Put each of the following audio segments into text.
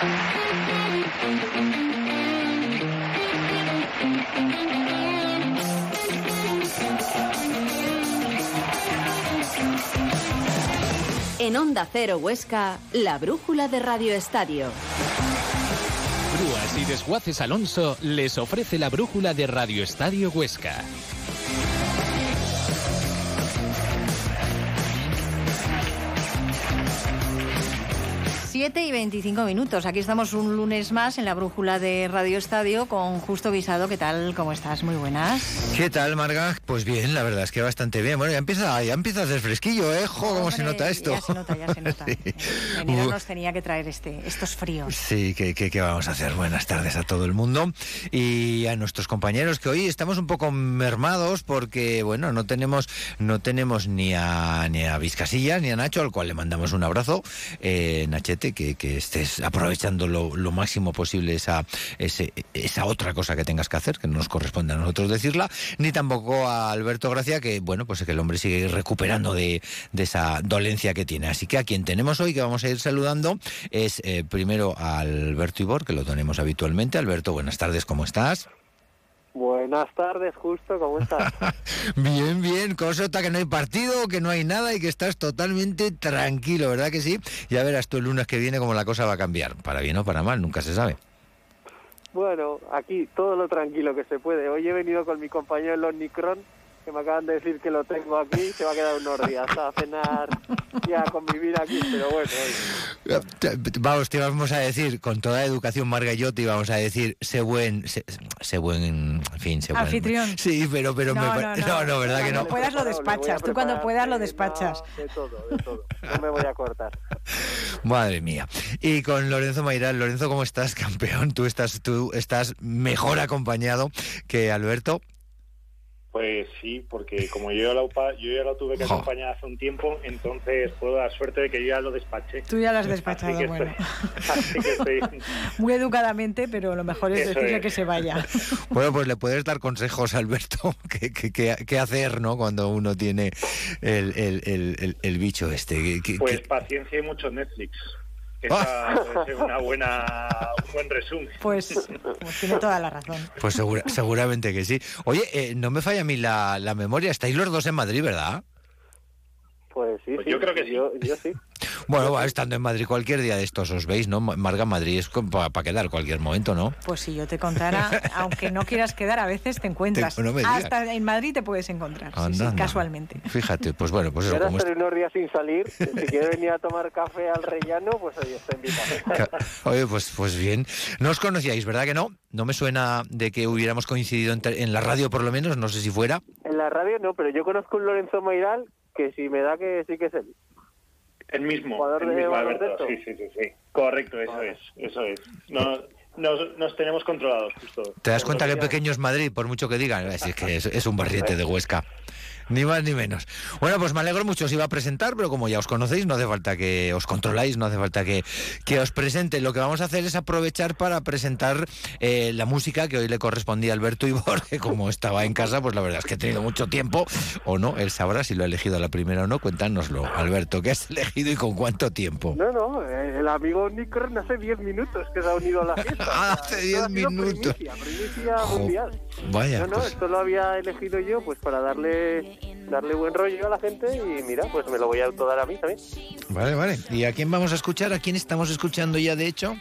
En Onda Cero Huesca, la brújula de Radio Estadio. Grúas y Desguaces Alonso les ofrece la brújula de Radio Estadio Huesca. 7 y 25 minutos. Aquí estamos un lunes más en la brújula de Radio Estadio con Justo Visado. ¿Qué tal? ¿Cómo estás? Muy buenas. ¿Qué tal, Marga? Pues bien, la verdad es que bastante bien. Bueno, ya empieza, ya empieza a hacer fresquillo, ¿eh? Jo, ¿Cómo se nota esto? Ya se nota, ya se nota. sí. Enero nos tenía que traer este, estos fríos. Sí, ¿qué, qué, vamos a hacer? Buenas tardes a todo el mundo y a nuestros compañeros que hoy estamos un poco mermados porque, bueno, no tenemos, no tenemos ni a, ni a Vizcasilla ni a Nacho, al cual le mandamos un abrazo. Eh, Nachete que, estés aprovechando lo, máximo posible esa, esa otra cosa que tengas que hacer, que no nos corresponde a nosotros decirla, ni tampoco a Alberto Gracia, que bueno, pues que el hombre sigue recuperando de, esa dolencia que tiene. Así que a quien tenemos hoy, que vamos a ir saludando, es eh, primero a Alberto Ibor, que lo tenemos habitualmente. Alberto, buenas tardes, ¿cómo estás? Buenas tardes, Justo, ¿cómo estás? bien, bien, cosa que no hay partido, que no hay nada y que estás totalmente tranquilo, ¿verdad que sí? Ya verás tú el lunes que viene cómo la cosa va a cambiar, para bien o para mal, nunca se sabe. Bueno, aquí todo lo tranquilo que se puede. Hoy he venido con mi compañero el Omicron que me acaban de decir que lo tengo aquí, se va a quedar unos días a cenar y a convivir aquí, pero bueno. Vamos, te vamos a decir, con toda educación, Marga y yo te íbamos a decir, sé buen, sé, buen, en fin, sé buen. Anfitrión. Sí, pero, pero no, me, no, no, no, ¿verdad que no? Cuando puedas lo despachas, tú cuando puedas lo despachas. de todo, de todo, no me voy a cortar. Madre mía. Y con Lorenzo Mairal, Lorenzo, ¿cómo estás, campeón? Tú estás, tú estás mejor acompañado que Alberto. Pues sí, porque como yo ya la, yo ya lo tuve que acompañar hace un tiempo, entonces puedo dar suerte de que yo ya lo despaché. Tú ya lo has despachado, bueno. Muy educadamente, pero lo mejor es decirle que se vaya. Bueno, pues le puedes dar consejos, Alberto, qué hacer, ¿no? Cuando uno tiene el, el, el, bicho este. pues paciencia y mucho Netflix. Esa es una buena, un buen resumen. Pues, pues, tiene toda la razón. Pues seguramente que sí. Oye, eh, no me falla a mí la, la memoria. Estáis los dos en Madrid, ¿verdad? Pues sí, pues yo creo que sí. Yo, sí. Bueno, estando en Madrid cualquier día de estos os veis, ¿no? Marga Madrid es para quedar cualquier momento, ¿no? Pues si yo te contara, aunque no quieras quedar, a veces te encuentras. Hasta en Madrid te puedes encontrar, casualmente. Fíjate, pues bueno, pues eso. como unos días sin salir, si quieres venir a tomar café al rellano, pues ahí está invitado. Oye, pues, pues bien. No os conocíais, ¿verdad que no? No me suena de que hubiéramos coincidido en, la radio por lo menos, no sé si fuera. En la radio no, pero yo conozco un Lorenzo Mairal que si me da que sí que es él. El mismo, el mismo Alberto. Sí, sí, sí, sí. Correcto, eso es, eso es. No, nos, nos, tenemos controlados justo. ¿Te das cuenta que pequeño es Madrid, por mucho que digan? Es que es, es un barriete de Huesca. Ni más ni menos. Bueno, pues me alegro mucho, os iba a presentar, pero como ya os conocéis, no hace falta que os controláis, no hace falta que, que os presente. Lo que vamos a hacer es aprovechar para presentar eh, la música que hoy le correspondía a Alberto Ibor, que como estaba en casa, pues la verdad es que he tenido mucho tiempo, o no, él sabrá si lo ha elegido a la primera o no. Cuéntanoslo, Alberto, ¿qué has elegido y con cuánto tiempo? No, no, eh, el amigo Nicron hace 10 minutos que se ha unido a la fiesta. hace 10 minutos. Primicia, primicia mundial. Vaya. No, no, pues. esto lo había elegido yo pues para darle darle buen rollo a la gente y mira, pues me lo voy a autodar a mí también. Vale, vale. ¿Y a quién vamos a escuchar? ¿A quién estamos escuchando ya, de hecho?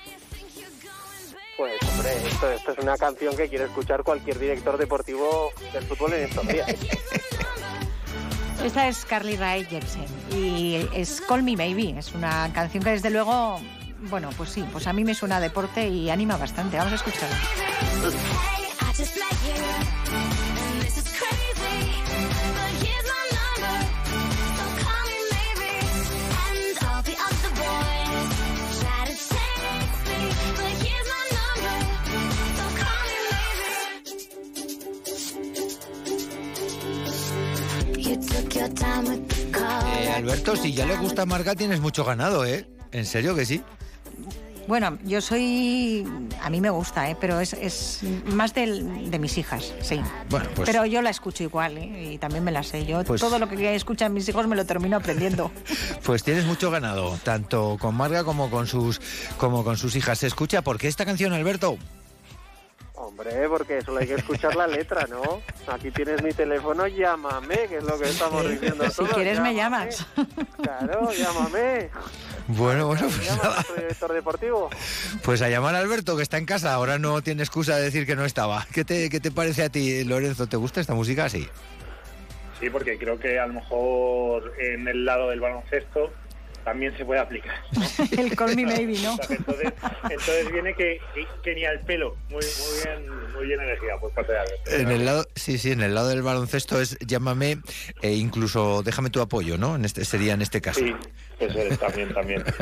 Pues, hombre, esto, es una canción que quiere escuchar cualquier director deportivo del fútbol en estos días. Esta es Carly Rae Jepsen y es Call Me Maybe. Es una canción que desde luego, bueno, pues sí, pues a mí me suena a deporte y anima bastante. Vamos a escucharla. Eh, Alberto, si ya le gusta Marga, tienes mucho ganado, ¿eh? ¿En serio que sí? Bueno, yo soy. A mí me gusta, ¿eh? pero es, es más del, de mis hijas, sí. Bueno, pues. Pero yo la escucho igual ¿eh? y también me la sé. Yo pues todo lo que escuchan mis hijos me lo termino aprendiendo. Pues tienes mucho ganado, tanto con Marga como con sus, como con sus hijas. ¿Se escucha? porque esta canción, Alberto? Hombre, porque solo hay que escuchar la letra, ¿no? Aquí tienes mi teléfono, llámame, que es lo que estamos diciendo Si quieres me llamas. Claro, llámame. Bueno, bueno, pues Soy director deportivo. Pues a llamar a Alberto, que está en casa. Ahora no tiene excusa de decir que no estaba. ¿Qué te, qué te parece a ti, Lorenzo? ¿Te gusta esta música? Sí. Sí, porque creo que a lo mejor en el lado del baloncesto también se puede aplicar. el call me maybe, ¿no? entonces, entonces, viene que, que, ni al pelo. Muy, muy bien, muy bien energía por parte de Alberto. En el lado, sí, sí, en el lado del baloncesto es llámame e incluso déjame tu apoyo, ¿no? En este sería en este caso. Sí, eso es, también, también.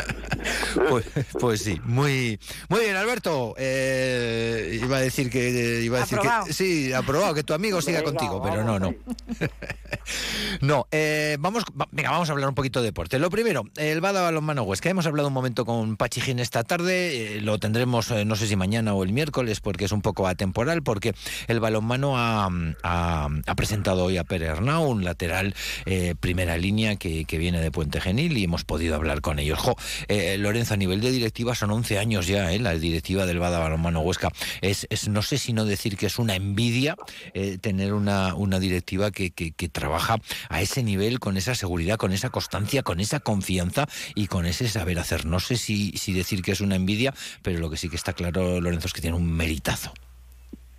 Pues, pues, sí, muy, muy bien, Alberto. Eh, iba a decir que iba a decir que sí, aprobado que tu amigo siga contigo, pero no, no. no, eh, vamos, venga, vamos a hablar un poquito de deporte. Lo primero, el Bada Balonmano Huesca. Hemos hablado un momento con Pachijín esta tarde, eh, lo tendremos no sé si mañana o el miércoles porque es un poco atemporal, porque el balonmano ha, ha, presentado hoy a Pere Arnau, un lateral primera línea que, viene de Puente Genil y hemos podido hablar con ellos. Eh, Lorenzo, a nivel de directiva son 11 años ya, eh, la directiva del Bada Balonmano Huesca. Es, no sé si no decir que es una envidia eh, tener una, directiva que, trabaja a ese nivel, con esa seguridad, con esa constancia, con esa confianza y con ese saber hacer. No sé si, si decir que es una envidia, pero lo que sí que está claro, Lorenzo, es que tiene un meritazo.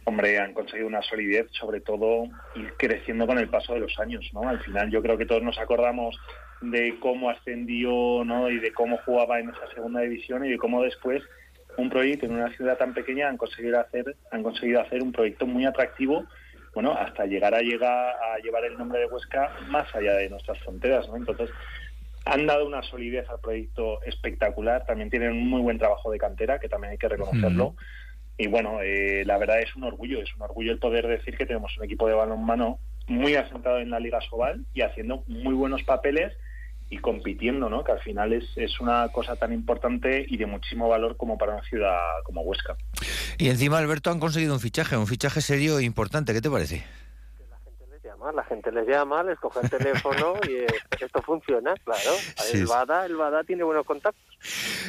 Hombre, han conseguido una solidez, sobre todo ir creciendo con el paso de los años, ¿no? Al final yo creo que todos nos acordamos de cómo ascendió ¿no? y de cómo jugaba en esa segunda división y de cómo después un proyecto en una ciudad tan pequeña han conseguido hacer han conseguido hacer un proyecto muy atractivo bueno hasta llegar a llegar a llevar el nombre de Huesca más allá de nuestras fronteras ¿no? entonces han dado una solidez al proyecto espectacular también tienen un muy buen trabajo de cantera que también hay que reconocerlo y bueno eh, la verdad es un orgullo es un orgullo el poder decir que tenemos un equipo de balonmano muy asentado en la Liga Sobal y haciendo muy buenos papeles y compitiendo, ¿no? Que al final es, es una cosa tan importante y de muchísimo valor como para una ciudad como Huesca. Y encima, Alberto, han conseguido un fichaje, un fichaje serio e importante. ¿Qué te parece? La gente les llama, la gente les llama, les coge el teléfono y eh, esto funciona, claro. El Bada, el Bada tiene buenos contactos.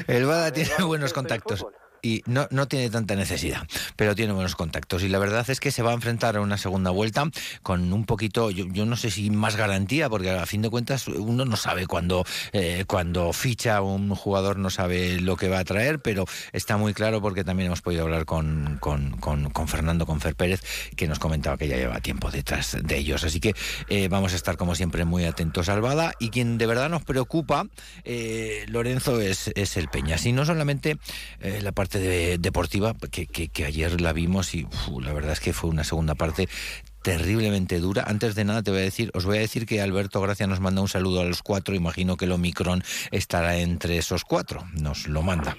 El Bada tiene buenos contactos y no, no tiene tanta necesidad, pero tiene buenos contactos. Y la verdad es que se va a enfrentar a una segunda vuelta con un poquito, yo, no sé si más garantía, porque a fin de cuentas uno no sabe cuando, eh, cuando ficha un jugador, no sabe lo que va a traer, pero está muy claro porque también hemos podido hablar con, con, con, Fernando, con Fer Pérez, que nos comentaba que ya lleva tiempo detrás de ellos. Así que eh, vamos a estar como siempre muy atentos al Bada y quien de verdad nos preocupa, eh, Lorenzo, es, es el Peña. Y no solamente la parte de, deportiva que, que, ayer la vimos y la verdad es que fue una segunda parte terriblemente dura. Antes de nada te voy a decir, os voy a decir que Alberto Gracia nos manda un saludo a los cuatro. Imagino que el Omicron estará entre esos cuatro. Nos lo manda.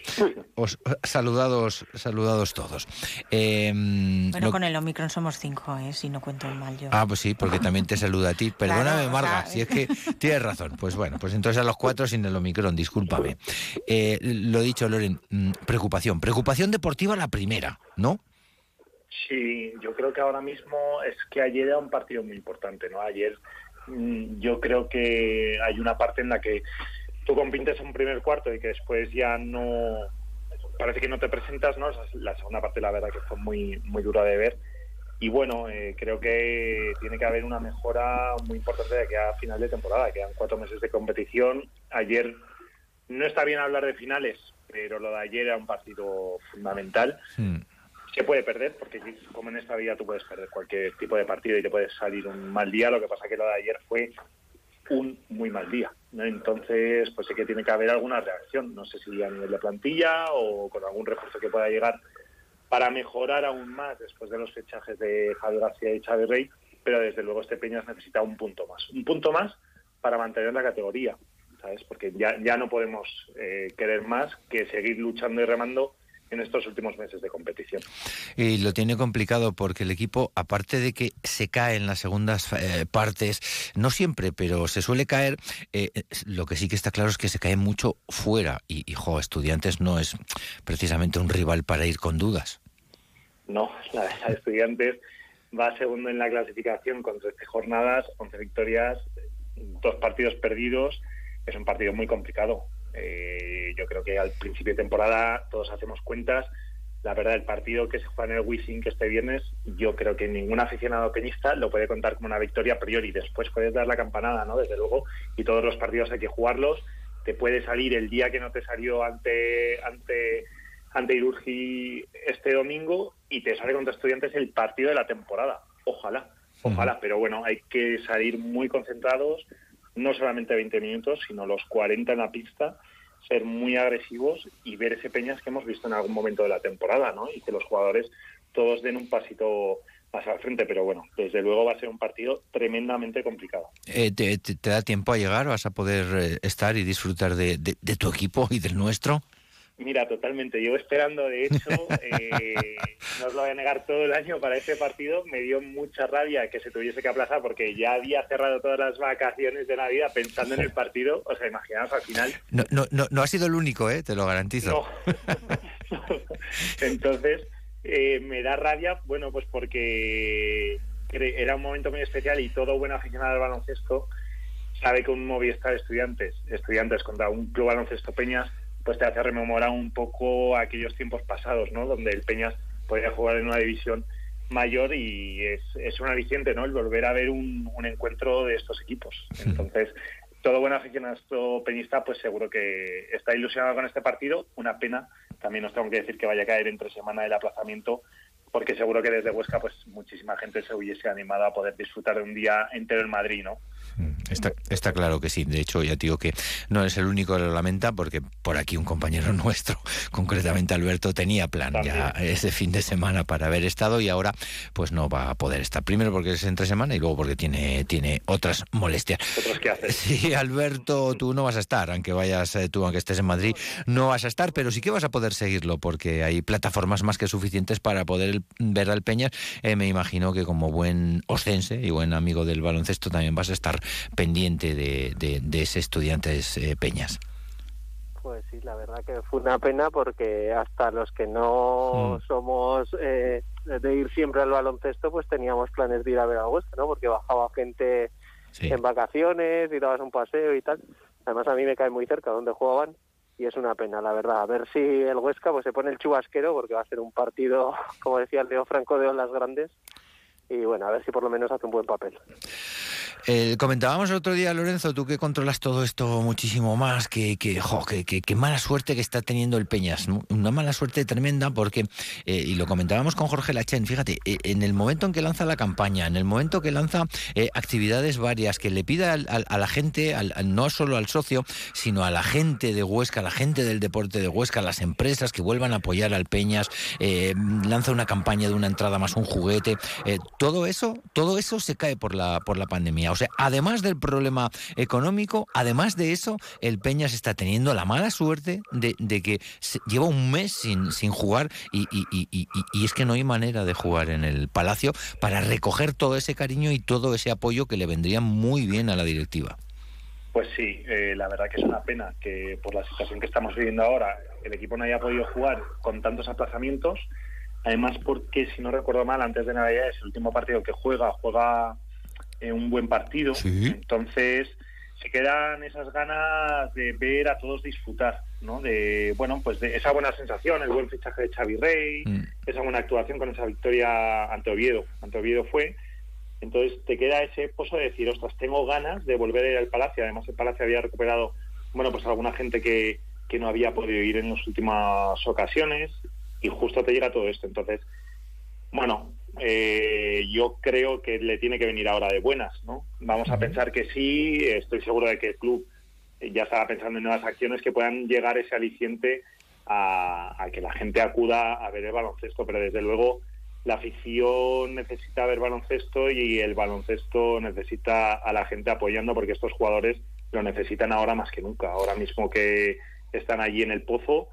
Os, saludados, saludados todos. Em, bueno, con el Omicron somos cinco, ¿eh? si no cuento mal yo. Ah, pues sí, porque también te saluda a ti. Perdóname, Marga, si es que tienes razón. Pues bueno, pues entonces a los cuatro sin el Omicron, discúlpame. Eh, lo dicho, Loren, mm, preocupación. Preocupación deportiva la primera, ¿no? Sí, yo creo que ahora mismo es que ayer era un partido muy importante, ¿no? Ayer mm, yo creo que hay una parte en la que tú compites un primer cuarto y que después ya no parece que no te presentas, ¿no? La segunda parte la verdad que fue muy muy dura de ver y bueno, eh, creo que tiene que haber una mejora muy importante de aquí a final de temporada, quedan cuatro meses de competición. Ayer no está bien hablar de finales, pero lo de ayer era un partido fundamental. Hmm se puede perder, porque como en esta vida tú puedes perder cualquier tipo de partido y te puedes salir un mal día, lo que pasa que lo de ayer fue un muy mal día. Entonces, pues sí que tiene que haber alguna reacción, no sé si a nivel de plantilla o con algún refuerzo que pueda llegar para mejorar aún más después de los fechajes de Javier García y Chávez Rey, pero desde luego este Peñas necesita un punto más, un punto más para mantener la categoría, ¿sabes? Porque ya, ya no podemos eh, querer más que seguir luchando y remando en estos últimos meses de competición. Y lo tiene complicado porque el equipo, aparte de que se cae en las segundas eh, partes, no siempre, pero se suele caer, eh, lo que sí que está claro es que se cae mucho fuera. Y, hijo, Estudiantes no es precisamente un rival para ir con dudas. No, la verdad, Estudiantes va segundo en la clasificación con 13 jornadas, 11 victorias, dos partidos perdidos. Es un partido muy complicado. Eh, yo creo que al principio de temporada todos hacemos cuentas. La verdad, el partido que se juega en el Wizzing este viernes, yo creo que ningún aficionado peñista lo puede contar como una victoria a priori. Después puedes dar la campanada, ¿no? Desde luego, y todos los partidos hay que jugarlos. Te puede salir el día que no te salió ante ante ante Irurgi este domingo y te sale contra estudiantes el partido de la temporada. Ojalá, ojalá, pero bueno, hay que salir muy concentrados, no solamente 20 minutos, sino los 40 en la pista, ser muy agresivos y ver ese Peñas que hemos visto en algún momento de la temporada, ¿no? Y que los jugadores todos den un pasito más al frente, pero bueno, desde luego va a ser un partido tremendamente complicado. Eh, te, da tiempo a llegar? ¿Vas a poder eh, estar y disfrutar de tu equipo y del nuestro? Mira, totalmente. Llevo esperando, de hecho, eh, no os lo voy a negar todo el año para ese partido. Me dio mucha rabia que se tuviese que aplazar porque ya había cerrado todas las vacaciones de Navidad pensando en el partido. O sea, imaginaos al final. No, no, no, no ha sido el único, ¿eh? te lo garantizo. Entonces, eh, me da rabia, bueno, pues porque era un momento muy especial y todo buen aficionado al baloncesto sabe que un Movistar Estudiantes, Estudiantes contra un club baloncesto Peñas pues te hace rememorar un poco aquellos tiempos pasados, ¿no? Donde el Peñas podía jugar en una división mayor y es, es un aliciente, ¿no? El volver a ver un, encuentro de estos equipos. Entonces, todo buen aficionado peñista, pues seguro que está ilusionado con este partido. Una pena, también os tengo que decir que vaya a caer entre semana el aplazamiento, porque seguro que desde Huesca, pues muchísima gente se hubiese animado a poder disfrutar de un día entero en Madrid, ¿no? Mm, está, está claro que sí. De hecho, ya digo que no es el único que lo lamenta, porque por aquí un compañero nuestro, concretamente Alberto, tenía plan ya ese fin de semana para haber estado y ahora pues no va a poder estar. Primero porque es entre semana y luego porque tiene, tiene otras molestias. ¿Otros que haces? Sí, Alberto, tú no vas a estar, aunque vayas eh, tú, aunque estés en Madrid, no vas a estar, pero sí que vas a poder seguirlo porque hay plataformas más que suficientes para poder ver al Peñas. Eh, me imagino que como buen oscense y buen amigo del baloncesto también vas a estar pendiente de, de, ese Estudiantes eh, Peñas. Pues sí, la verdad que fue una pena porque hasta los que no mm. somos eh, de ir siempre al baloncesto, pues teníamos planes de ir a ver a Huesca, ¿no? Porque bajaba gente en vacaciones y dabas un paseo y tal. Además a mí me cae muy cerca donde jugaban y es una pena, la verdad. A ver si el Huesca pues se pone el chubasquero porque va a ser un partido, como decía el Leo Franco, de olas grandes y bueno, a ver si por lo menos hace un buen papel. Eh, comentábamos el otro día, Lorenzo, tú que controlas todo esto muchísimo más, que, que, que, mala suerte que está teniendo el Peñas, una mala suerte tremenda porque, eh, y lo comentábamos con Jorge Lachen, fíjate, eh, en el momento en que lanza la campaña, en el momento que lanza actividades varias, que le pida a la gente, no solo al socio, sino a la gente de Huesca, a la gente del deporte de Huesca, a las empresas que vuelvan a apoyar al Peñas, lanza una campaña de una entrada más un juguete, todo eso, todo eso se cae por la, por la pandemia. O sea, además del problema económico, además de eso, el Peñas está teniendo la mala suerte de, que lleva un mes sin, sin jugar y, y, es que no hay manera de jugar en el Palacio para recoger todo ese cariño y todo ese apoyo que le vendría muy bien a la directiva. Pues sí, eh, la verdad que es una pena que por la situación que estamos viviendo ahora el equipo no haya podido jugar con tantos aplazamientos Además, porque si no recuerdo mal, antes de Navidad es el último partido que juega, juega eh, un buen partido. Entonces, se quedan esas ganas de ver a todos disfrutar, ¿no? De, bueno, pues de esa buena sensación, el buen fichaje de Xavi Rey, mm. esa buena actuación con esa victoria ante Oviedo. Ante Oviedo fue. Entonces, te queda ese pozo de decir, ostras, tengo ganas de volver al Palacio. Además, el Palacio había recuperado, bueno, pues alguna gente que, que no había podido ir en las últimas ocasiones y justo te llega todo esto. Entonces, bueno, eh, yo creo que le tiene que venir ahora de buenas, ¿no? Vamos a pensar que sí, estoy seguro de que el club ya estaba pensando en nuevas acciones que puedan llegar ese aliciente a, que la gente acuda a ver el baloncesto, pero desde luego la afición necesita ver baloncesto y el baloncesto necesita a la gente apoyando porque estos jugadores lo necesitan ahora más que nunca. Ahora mismo que están allí en el pozo,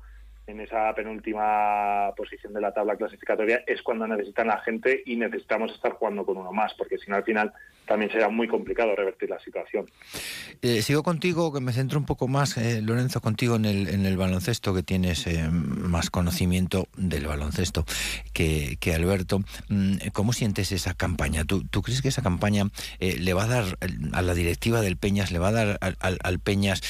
en esa penúltima posición de la tabla clasificatoria es cuando necesitan la gente y necesitamos estar jugando con uno más, porque si no al final también será muy complicado revertir la situación. Eh, sigo contigo, que me centro un poco más, eh, Lorenzo, contigo en el, en el baloncesto, que tienes eh, más conocimiento del baloncesto que, que Alberto. Mm, ¿Cómo sientes esa campaña? ¿Tú, ¿Tú, crees que esa campaña le va a dar a la directiva del Peñas, le va a dar al, al Peñas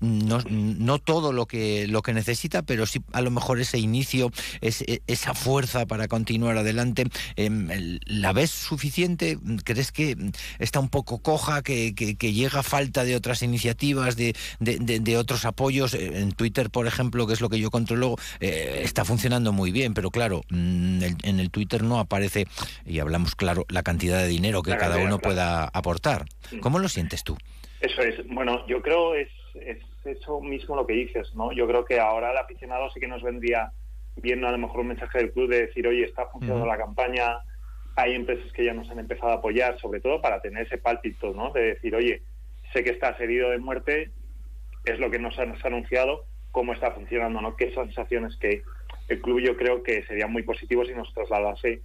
no, no todo lo que, lo que necesita, pero sí a lo mejor ese inicio, e, esa fuerza para continuar adelante, em, ¿la ves suficiente? ¿Crees que está un poco coja, que, que, llega falta de otras iniciativas, de, de, otros apoyos? En Twitter, por ejemplo, que es lo que yo controlo, eh, está funcionando muy bien, pero claro, mm, en el Twitter no aparece, y hablamos claro, la cantidad de dinero que cada uno pueda aportar. ¿Cómo lo sientes tú? Eso es, bueno, yo creo es, es eso mismo lo que dices, ¿no? Yo creo que ahora el aficionado sí que nos vendría viendo a lo mejor un mensaje del club de decir, oye, está funcionando la campaña, hay empresas que ya nos han empezado a apoyar, sobre todo para tener ese pálpito, ¿no? De decir, oye, sé que estás herido de muerte, es lo que nos han anunciado, cómo está funcionando, ¿no? Qué sensaciones que el club yo creo que sería muy positivo si nos trasladase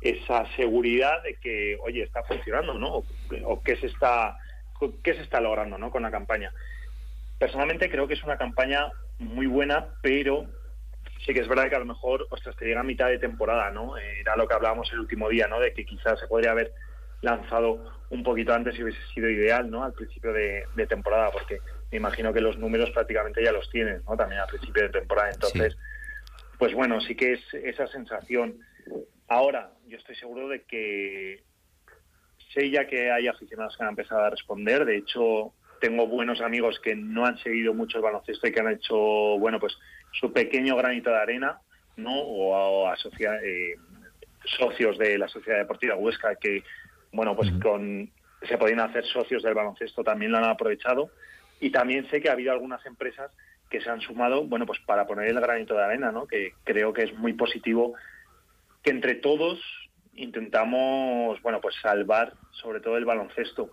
esa seguridad de que, oye, está funcionando, ¿no? O, o qué se está qué se está logrando, ¿no? Con la campaña. Personalmente creo que es una campaña muy buena, pero sí que es verdad que a lo mejor, ostras, te llega a mitad de temporada, ¿no? Era lo que hablábamos el último día, ¿no? De que quizás se podría haber lanzado un poquito antes y hubiese sido ideal, ¿no? Al principio de, temporada, porque me imagino que los números prácticamente ya los tienen, ¿no? También al principio de temporada. Entonces, pues bueno, sí que es esa sensación. Ahora, yo estoy seguro de que sé ya que hay aficionados que han empezado a responder. De hecho, tengo buenos amigos que no han seguido mucho el baloncesto y que han hecho, bueno, pues su pequeño granito de arena, ¿no? O, a, eh, socios de la Sociedad Deportiva Huesca que, bueno, pues con se podían hacer socios del baloncesto también lo han aprovechado. Y también sé que ha habido algunas empresas que se han sumado, bueno, pues para poner el granito de arena, ¿no? Que creo que es muy positivo que entre todos intentamos, bueno, pues salvar sobre todo el baloncesto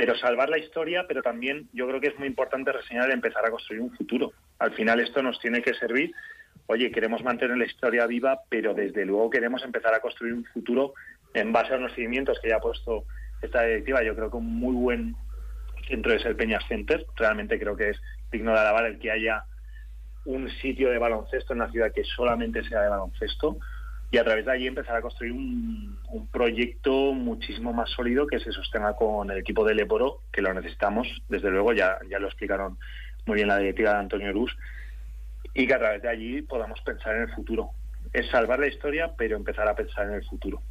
pero salvar la historia, pero también yo creo que es muy importante reseñar y empezar a construir un futuro. Al final esto nos tiene que servir, oye, queremos mantener la historia viva, pero desde luego queremos empezar a construir un futuro en base a los cimientos que ya ha puesto esta directiva. Yo creo que un muy buen centro es el Peñas Center, realmente creo que es digno de alabar el que haya un sitio de baloncesto en la ciudad que solamente sea de baloncesto y a través de allí empezar a construir un, proyecto muchísimo más sólido que se sostenga con el equipo de Leporo, que lo necesitamos, desde luego, ya, ya lo explicaron muy bien la directiva de Antonio Rus, y que a través de allí podamos pensar en el futuro es salvar la historia, pero empezar a pensar en el futuro.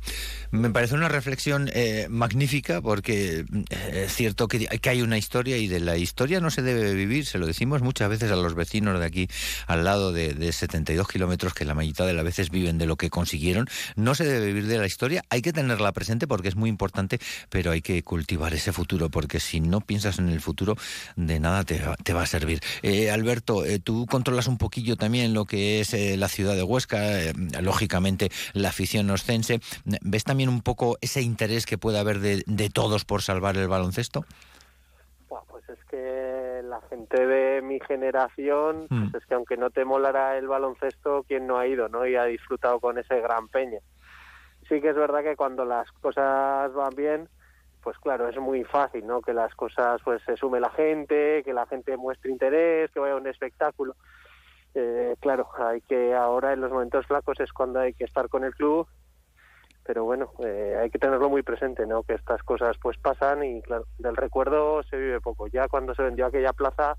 Me parece una reflexión eh, magnífica porque eh, es cierto que, hay una historia y de la historia no se debe vivir, se lo decimos muchas veces a los vecinos de aquí al lado de, de 72 kilómetros que la mitad de las veces viven de lo que consiguieron, no se debe vivir de la historia, hay que tenerla presente porque es muy importante, pero hay que cultivar ese futuro porque si no piensas en el futuro de nada te, te va a servir. Eh, Alberto, tú controlas un poquillo también lo que es la ciudad de Huesca, eh, lógicamente la afición oscense. ¿Ves también un poco ese interés que puede haber de, todos por salvar el baloncesto? Pues es que la gente de mi generación, pues mm. es que aunque no te molara el baloncesto, ¿quién no ha ido no y ha disfrutado con ese gran peña? Sí que es verdad que cuando las cosas van bien, pues claro, es muy fácil, ¿no? Que las cosas, pues se sume la gente, que la gente muestre interés, que vaya a un espectáculo. Eh, claro, hay que ahora en los momentos flacos es cuando hay que estar con el club, pero bueno, eh, hay que tenerlo muy presente, ¿no? Que estas cosas pues pasan y claro, del recuerdo se vive poco. Ya cuando se vendió aquella plaza,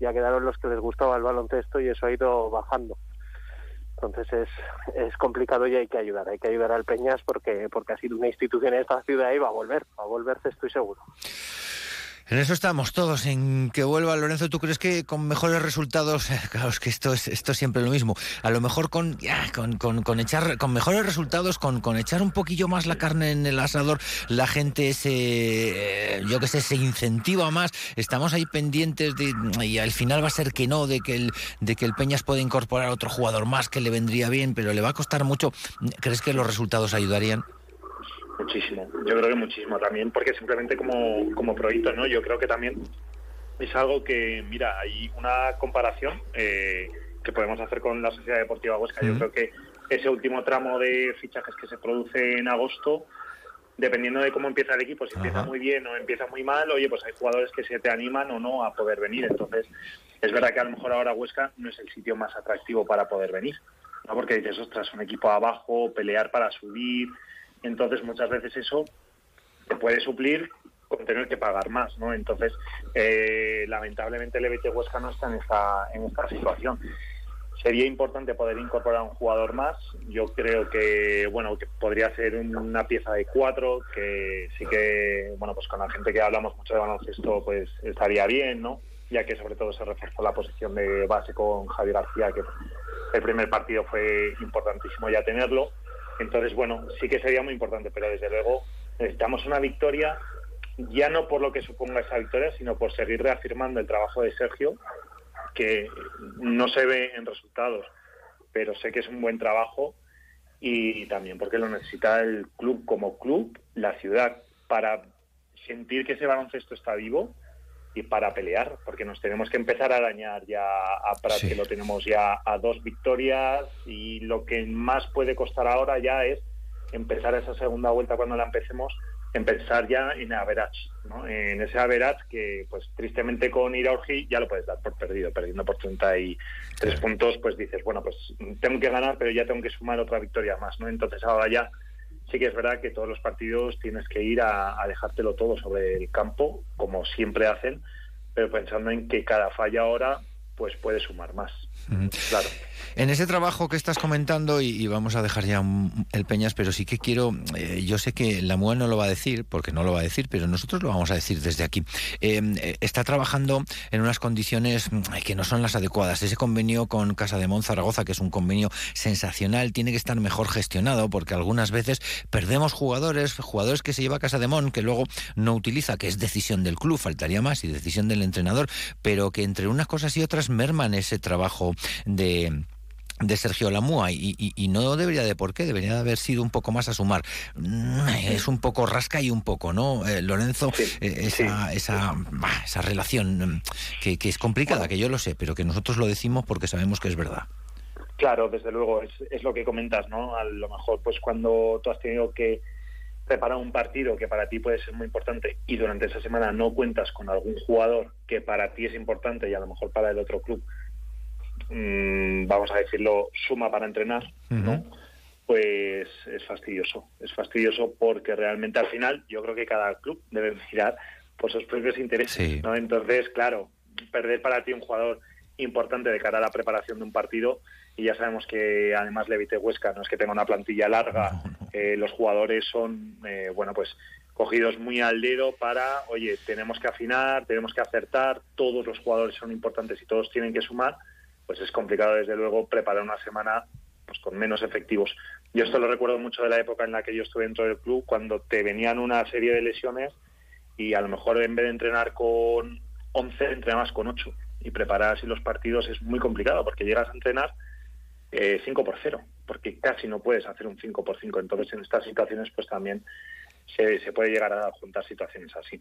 ya quedaron los que les gustaba el baloncesto y eso ha ido bajando. Entonces es, es complicado y hay que ayudar, hay que ayudar al Peñas porque, porque ha sido una institución en esta ciudad y va a volver, va a volverse estoy seguro. En eso estamos todos, en que vuelva Lorenzo. ¿Tú crees que con mejores resultados, claro, es que esto es esto siempre lo mismo, a lo mejor con, con, con, echar, con mejores resultados, con, con echar un poquillo más la carne en el asador, la gente se, eh, yo que sé, se incentiva más, estamos ahí pendientes de, y al final va a ser que no, de que el, de que el Peñas puede incorporar otro jugador más que le vendría bien, pero le va a costar mucho. ¿Crees que los resultados ayudarían? Muchísimo, yo creo que muchísimo también, porque simplemente como, como proyecto, ¿no? Yo creo que también es algo que, mira, hay una comparación eh, que podemos hacer con la Sociedad Deportiva Huesca. Yo creo que ese último tramo de fichajes que se produce en agosto, dependiendo de cómo empieza el equipo, si empieza muy bien o empieza muy mal, oye, pues hay jugadores que se te animan o no a poder venir. Entonces, es verdad que a lo mejor ahora Huesca no es el sitio más atractivo para poder venir, ¿no? Porque dices, ostras, un equipo abajo, pelear para subir. Entonces, muchas veces eso te puede suplir con tener que pagar más, ¿no? Entonces, eh, lamentablemente el EBT Huesca no está en esta, en esta situación. Sería importante poder incorporar un jugador más. Yo creo que, bueno, que podría ser una pieza de cuatro, que sí que, bueno, pues con la gente que hablamos mucho de baloncesto, pues estaría bien, ¿no? Ya que sobre todo se reforzó la posición de base con Javier García, que el primer partido fue importantísimo ya tenerlo. Entonces, bueno, sí que sería muy importante, pero desde luego necesitamos una victoria ya no por lo que suponga esa victoria, sino por seguir reafirmando el trabajo de Sergio, que no se ve en resultados, pero sé que es un buen trabajo y también porque lo necesita el club como club, la ciudad, para sentir que ese baloncesto está vivo y para pelear, porque nos tenemos que empezar a dañar ya a Prat, que lo tenemos ya a dos victorias y lo que más puede costar ahora ya es empezar esa segunda vuelta cuando la empecemos empezar ya en average, ¿no? en ese average que pues tristemente con Iraurgi ya lo puedes dar por perdido, perdiendo por 33 puntos, pues dices, bueno, pues tengo que ganar, pero ya tengo que sumar otra victoria más, ¿no? Entonces ahora ya sí que es verdad que todos los partidos tienes que ir a, a dejártelo todo sobre el campo, como siempre hacen, pero pensando en que cada falla ahora pues puede sumar más. Claro. En ese trabajo que estás comentando, y, vamos a dejar ya el Peñas, pero sí que quiero, eh, yo sé que la MUA no lo va a decir, porque no lo va a decir, pero nosotros lo vamos a decir desde aquí. Em, eh, está trabajando en unas condiciones mm, que no son las adecuadas. Ese convenio con Casa de Mon Zaragoza, que es un convenio sensacional, tiene que estar mejor gestionado, porque algunas veces perdemos jugadores, jugadores que se lleva a Casa de Mon, que luego no utiliza, que es decisión del club, faltaría más, y decisión del entrenador, pero que entre unas cosas y otras merman ese trabajo de de Sergio Lamúa y, no debería de por qué, debería de haber sido un poco más a sumar. Mm, es un poco rasca y un poco, ¿no? Eh, Lorenzo, eh, esa, Esa, esa relación mm, que, es complicada, que yo lo sé, pero que nosotros lo decimos porque sabemos que es verdad. Claro, desde luego, es, es lo que comentas, ¿no? A lo mejor, pues cuando tú has tenido que preparar un partido que para ti puede ser muy importante y durante esa semana no cuentas con algún jugador que para ti es importante y a lo mejor para el otro club Mm, vamos a decirlo, suma para entrenar, ¿no? Pues es fastidioso. Es fastidioso porque realmente al final yo creo que cada club debe mirar por sus propios intereses, ¿no? Entonces, claro, perder para ti un jugador importante de cara a la preparación de un partido y ya sabemos que además Levite Huesca no es que tenga una plantilla larga, eh, los jugadores son, eh, bueno, pues cogidos muy al dedo para, oye, tenemos que afinar, tenemos que acertar, todos los jugadores son importantes y todos tienen que sumar pues es complicado desde luego preparar una semana pues con menos efectivos. Yo esto lo recuerdo mucho de la época en la que yo estuve dentro del club, cuando te venían una serie de lesiones y a lo mejor en vez de entrenar con 11, entrenabas con 8. Y preparar así los partidos es muy complicado porque llegas a entrenar eh, 5 por 0, porque casi no puedes hacer un 5 por 5. Entonces en estas situaciones pues también se, se puede llegar a juntar situaciones así.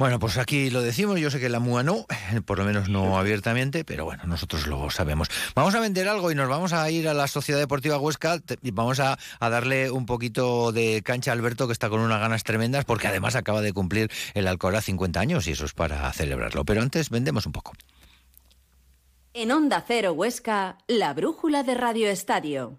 Bueno, pues aquí lo decimos, yo sé que la MUA no, por lo menos no abiertamente, pero bueno, nosotros lo sabemos. Vamos a vender algo y nos vamos a ir a la Sociedad Deportiva Huesca y vamos a, darle un poquito de cancha a Alberto, que está con unas ganas tremendas, porque además acaba de cumplir el Alcora 50 años y eso es para celebrarlo. Pero antes vendemos un poco. En Onda Cero Huesca, la brújula de Radio Estadio.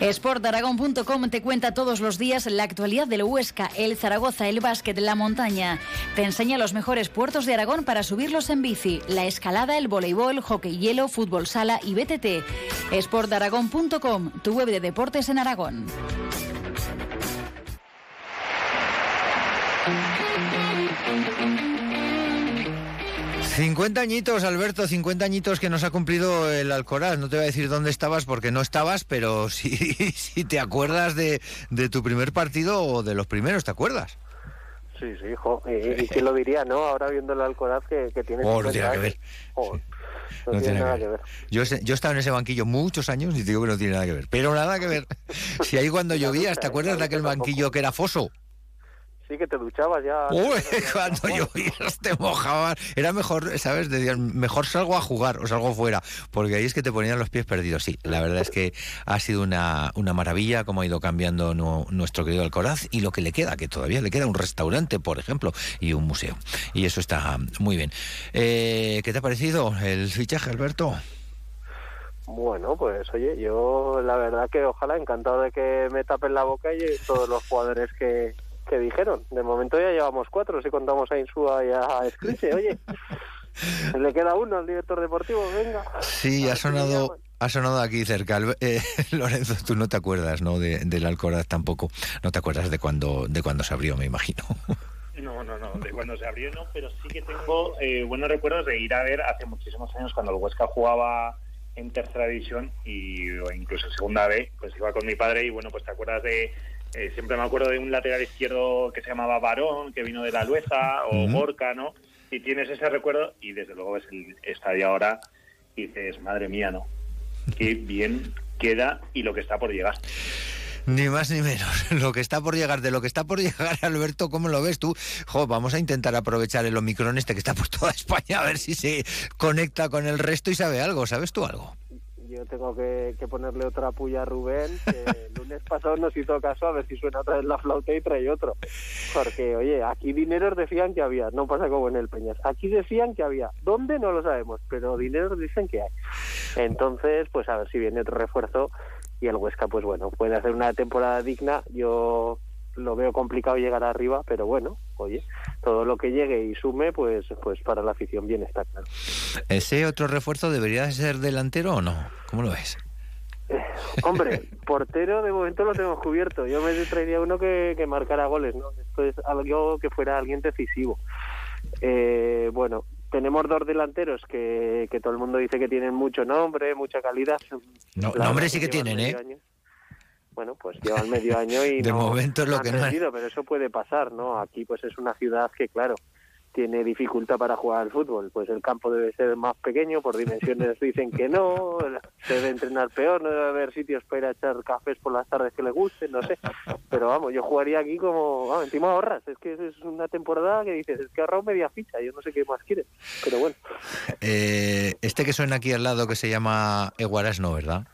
Sportaragón.com te cuenta todos los días la actualidad del Huesca, el Zaragoza, el básquet, la montaña. Te enseña los mejores puertos de Aragón para subirlos en bici, la escalada, el voleibol, hockey hielo, fútbol sala y BTT. Sportaragón.com, tu web de deportes en Aragón. 50 añitos, Alberto, 50 añitos que nos ha cumplido el Alcoraz. No te voy a decir dónde estabas porque no estabas, pero si, si te acuerdas de, tu primer partido o de los primeros, ¿te acuerdas? Sí, sí, hijo. ¿Y, quién lo diría, no? Ahora viendo el Alcoraz que, que tiene... Oh, no tiene que ver. no, tiene, nada que ver. Yo, yo he estado en ese banquillo muchos años y te digo que no tiene nada que ver. Pero nada que ver. Si ahí cuando llovías, ¿te acuerdas de aquel banquillo que era foso? Sí que te duchabas ya. Uy, cuando llovías te mojabas. Era mejor, ¿sabes? Decían, mejor salgo a jugar o salgo fuera, porque ahí es que te ponían los pies perdidos. Sí, la verdad es que ha sido una, una maravilla cómo ha ido cambiando nuestro querido Alcoraz y lo que le queda, que todavía le queda un restaurante, por ejemplo, y un museo. Y eso está muy bien. Eh, ¿Qué te ha parecido el fichaje, Alberto? Bueno, pues oye, yo la verdad que ojalá encantado de que me tapen la boca y todos los jugadores que, que dijeron. De momento ya llevamos cuatro, si contamos a Insúa y a Escriche, oye. Le queda uno al director deportivo, venga. Sí, ha sonado, ha sonado aquí cerca. Eh, Lorenzo, tú no te acuerdas, ¿no? De, del Alcoraz tampoco. No te acuerdas de cuando, de cuando se abrió, me imagino. No, no, no, de cuando se abrió no, pero sí que tengo eh, buenos recuerdos de ir a ver hace muchísimos años cuando el Huesca jugaba en tercera división y o incluso en segunda B, pues iba con mi padre y bueno, pues te acuerdas de eh, siempre me acuerdo de un lateral izquierdo que se llamaba Barón, que vino de la Lueza, o Gorka, ¿no? Y tienes ese recuerdo y desde luego ves el estadio ahora y dices, madre mía, ¿no? Qué bien queda y lo que está por llegar. Ni más ni menos. Lo que está por llegar, de lo que está por llegar, Alberto, ¿cómo lo ves tú? Jo, vamos a intentar aprovechar el Omicron este que está por toda España, a ver si se conecta con el resto y sabe algo. ¿Sabes tú algo? Yo tengo que, ponerle otra puya a Rubén, que el lunes pasado nos hizo caso a ver si suena otra vez la flauta y trae otro. Porque, oye, aquí dineros decían que había, no pasa como en el Peñas. Aquí decían que había. ¿Dónde? No lo sabemos, pero dineros dicen que hay. Entonces, pues a ver si viene otro refuerzo y el Huesca, pues bueno, puede hacer una temporada digna. Yo lo veo complicado llegar arriba, pero bueno, oye, todo lo que llegue y sume, pues, pues para la afición bien está claro. ¿Ese otro refuerzo debería ser delantero o no? ¿Cómo lo ves? Hombre, portero de momento lo tenemos cubierto. Yo me traería uno que, que marcara goles, ¿no? Esto es algo que fuera alguien decisivo. Eh, bueno, tenemos dos delanteros que, que todo el mundo dice que tienen mucho nombre, mucha calidad. No, nombre sí que tienen, ¿eh? Bueno, pues llevan medio año y de momento es lo que no pero eso puede pasar, ¿no? Aquí pues es una ciudad que claro, tiene dificultad para jugar al fútbol, pues el campo debe ser más pequeño, por dimensiones dicen que no, se debe entrenar peor, no debe haber sitios para ir a echar cafés por las tardes que le gusten, no sé, pero vamos, yo jugaría aquí como, vamos, encima ahorras, es que es una temporada que dices, es que ahorrado media ficha, yo no sé qué más quieres, pero bueno. Eh, este que suena aquí al lado que se llama Eguaras no, ¿verdad?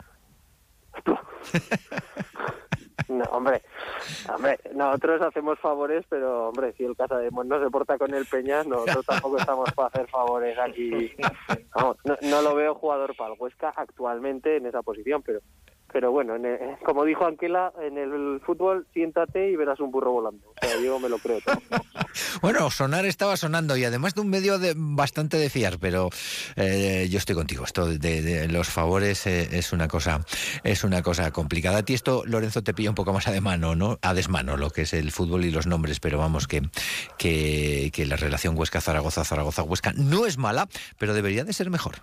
No, hombre, hombre, nosotros hacemos favores, pero hombre, si el Casademón no se porta con el Peñas, nosotros tampoco estamos para hacer favores aquí. Vamos, no, no lo veo jugador para el Huesca actualmente en esa posición, pero pero bueno, como dijo Anquela, en el fútbol siéntate y verás un burro volando. Yo me lo creo bueno, sonar estaba sonando y además de un medio de, bastante de fiar, pero eh, yo estoy contigo. Esto de, los favores eh, es una cosa es una cosa complicada. A ti esto, Lorenzo, te pilla un poco más a de mano, ¿no? A desmano lo que es el fútbol y los nombres, pero vamos que, que, que la relación Huesca-Zaragoza, Zaragoza-Huesca no es mala, pero debería de ser mejor.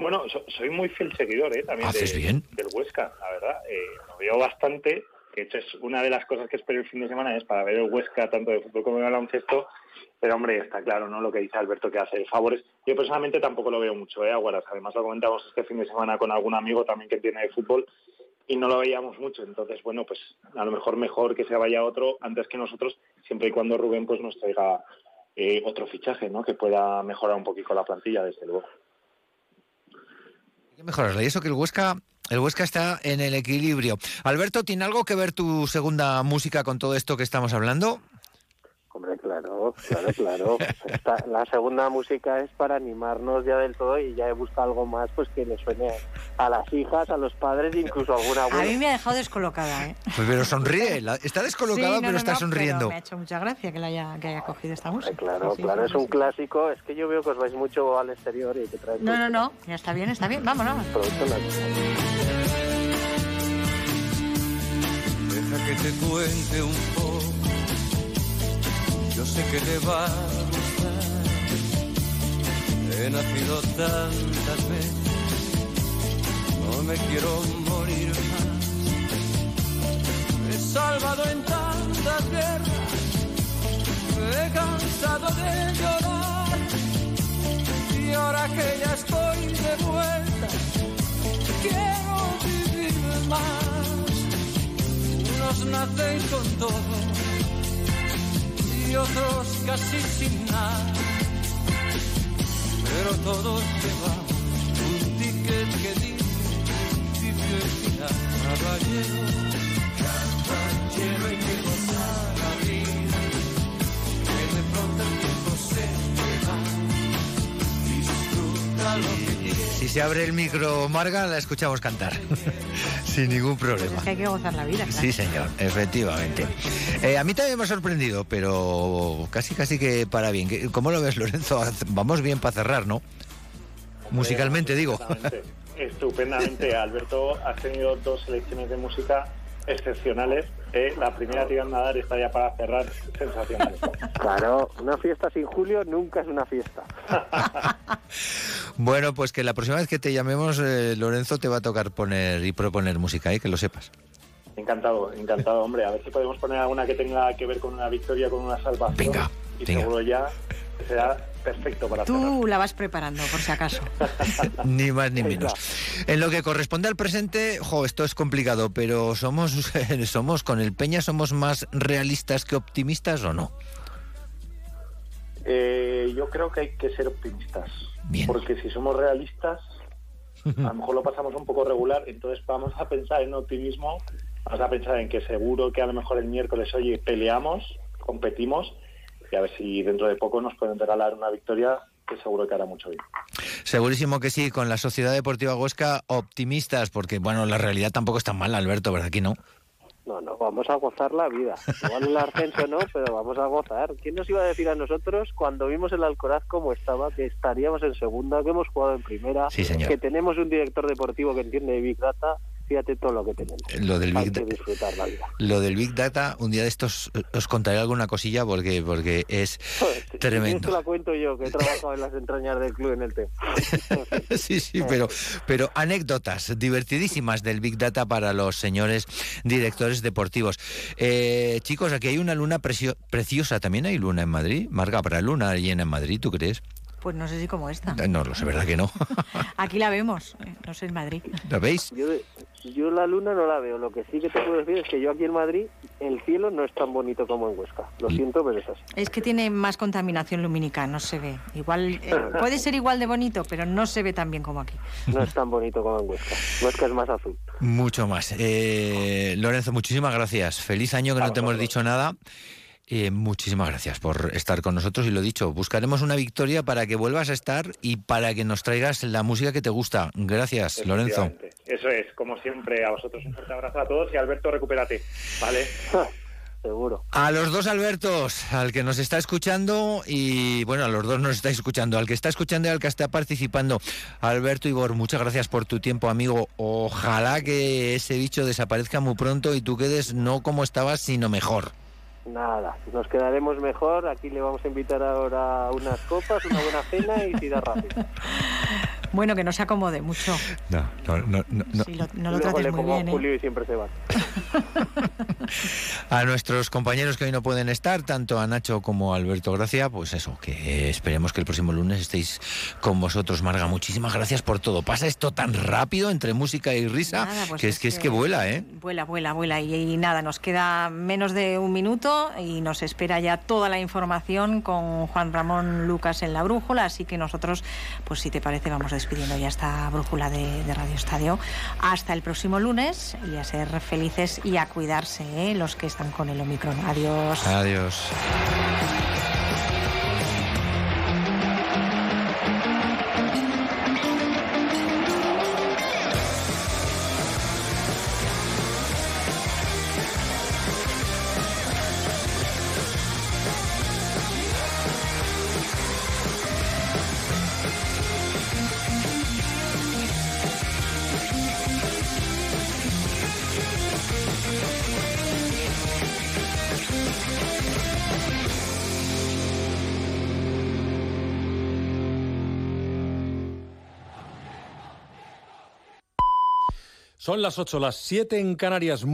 Bueno, soy muy fiel seguidor ¿eh? también del Huesca, la verdad. Eh, lo veo bastante. De hecho, es una de las cosas que espero el fin de semana es para ver el Huesca tanto de fútbol como de baloncesto. Pero, hombre, está claro, ¿no? Lo que dice Alberto que hace favores. Yo personalmente tampoco lo veo mucho, ¿eh? Aguaras. Además, lo comentamos este fin de semana con algún amigo también que tiene de fútbol y no lo veíamos mucho. Entonces, bueno, pues a lo mejor mejor que se vaya otro antes que nosotros, siempre y cuando Rubén pues nos traiga eh, otro fichaje, ¿no? Que pueda mejorar un poquito la plantilla, desde luego mejorarla. Y eso que el Huesca el Huesca está en el equilibrio. Alberto, ¿tiene algo que ver tu segunda música con todo esto que estamos hablando? Claro Claro, claro, la segunda música es para animarnos ya del todo y ya he buscado algo más pues que le suene a las hijas, a los padres, incluso a alguna abuela. A mí me ha dejado descolocada, ¿eh? Pues pero sonríe, está descolocada pero está sonriendo. me ha hecho mucha gracia que, la haya, que haya cogido esta música. claro, claro, es un clásico. Es que yo veo que os vais mucho al exterior y que traéis... No, no, no, ya está bien, está bien, vámonos. Deja que te cuente un poco yo sé que te va a gustar. He nacido tantas veces, no me quiero morir más. He salvado en tantas guerras, he cansado de llorar. Y ahora que ya estoy de vuelta, quiero vivir más. Unos nacen con todo y otros casi sin nada. Pero todos llevan un ticket que dice principio y final. Caballero, caballero, hay que gozar la vida. Que de pronto el tiempo se va. Disfruta lo que si se abre el micro, Marga, la escuchamos cantar. Sin ningún problema. Es que hay que gozar la vida. Sí, señor, efectivamente. Eh, a mí también me ha sorprendido, pero casi, casi que para bien. ¿Cómo lo ves, Lorenzo? Vamos bien para cerrar, ¿no? Musicalmente, digo. Estupendamente. Alberto, has tenido dos selecciones de música excepcionales. Eh, la primera tirando a dar está ya para cerrar sensacional. Claro, una fiesta sin Julio nunca es una fiesta. bueno, pues que la próxima vez que te llamemos, eh, Lorenzo, te va a tocar poner y proponer música, ¿eh? que lo sepas. Encantado, encantado, hombre. A ver si podemos poner alguna que tenga que ver con una victoria, con una salvación. Venga, y seguro ya será perfecto para Tú la vas preparando, por si acaso. ni más ni menos. En lo que corresponde al presente, jo, esto es complicado, pero somos, somos con el Peña, ¿somos más realistas que optimistas o no? Eh, yo creo que hay que ser optimistas. Porque si somos realistas, a lo mejor lo pasamos un poco regular, entonces vamos a pensar en optimismo, vamos a pensar en que seguro que a lo mejor el miércoles, oye, peleamos, competimos y a ver si dentro de poco nos pueden regalar una victoria que seguro que hará mucho bien. Segurísimo que sí, con la Sociedad Deportiva Huesca optimistas, porque bueno, la realidad tampoco es tan mala, Alberto, ¿verdad que no? No, no, vamos a gozar la vida. Igual el ascenso no, pero vamos a gozar. ¿Quién nos iba a decir a nosotros cuando vimos el Alcoraz como estaba, que estaríamos en segunda, que hemos jugado en primera, que tenemos un director deportivo que entiende de Big Data fíjate todo lo que tenemos. Lo del, Big disfrutar la vida. lo del Big Data, un día de estos eh, os contaré alguna cosilla porque, porque es tremendo. Esto la cuento yo, que he trabajado en las entrañas del club en el tema. sí, sí, pero, pero anécdotas divertidísimas del Big Data para los señores directores deportivos. Eh, chicos, aquí hay una luna preciosa. ¿También hay luna en Madrid? Marga, para luna llena en Madrid, ¿tú crees? Pues no sé si como esta. No, lo sé, verdad que no. Aquí la vemos, eh, no sé en Madrid. ¿La veis? Yo, la luna no la veo. Lo que sí que te puedo decir es que yo aquí en Madrid el cielo no es tan bonito como en Huesca. Lo siento, pero es así. Es que tiene más contaminación lumínica, no se ve. Igual eh, puede ser igual de bonito, pero no se ve tan bien como aquí. No es tan bonito como en Huesca. Huesca es más azul. Mucho más. Eh, Lorenzo, muchísimas gracias. Feliz año que no te hemos dicho nada. Eh, muchísimas gracias por estar con nosotros y lo dicho, buscaremos una victoria para que vuelvas a estar y para que nos traigas la música que te gusta. Gracias, Lorenzo. Eso es, como siempre, a vosotros un fuerte abrazo a todos y Alberto, recupérate, ¿vale? Seguro. A los dos Albertos, al que nos está escuchando y bueno, a los dos nos estáis escuchando, al que está escuchando y al que está participando. Alberto Ibor, muchas gracias por tu tiempo, amigo. Ojalá que ese bicho desaparezca muy pronto y tú quedes no como estabas, sino mejor. Nada, nos quedaremos mejor. Aquí le vamos a invitar ahora unas copas, una buena cena y tira rápido. Bueno, que no se acomode mucho. No, no, no. no, lo, no lo trates muy bien. ¿eh? Julio y siempre se va. a nuestros compañeros que hoy no pueden estar, tanto a Nacho como a Alberto Gracia, pues eso, que esperemos que el próximo lunes estéis con vosotros, Marga. Muchísimas gracias por todo. Pasa esto tan rápido entre música y risa pues que es, que es que vuela, ¿eh? Vuela, vuela, vuela. y nada, nos queda menos de un minuto y nos espera ya toda la información con Juan Ramón Lucas en la brújula. Así que nosotros, pues si te parece, vamos despidiendo ya esta brújula de, Radio Estadio. Hasta el próximo lunes y a ser felices y a cuidarse ¿eh? los que están con el Omicron. Adiós. Adiós. Son las 8, las 7 en Canarias.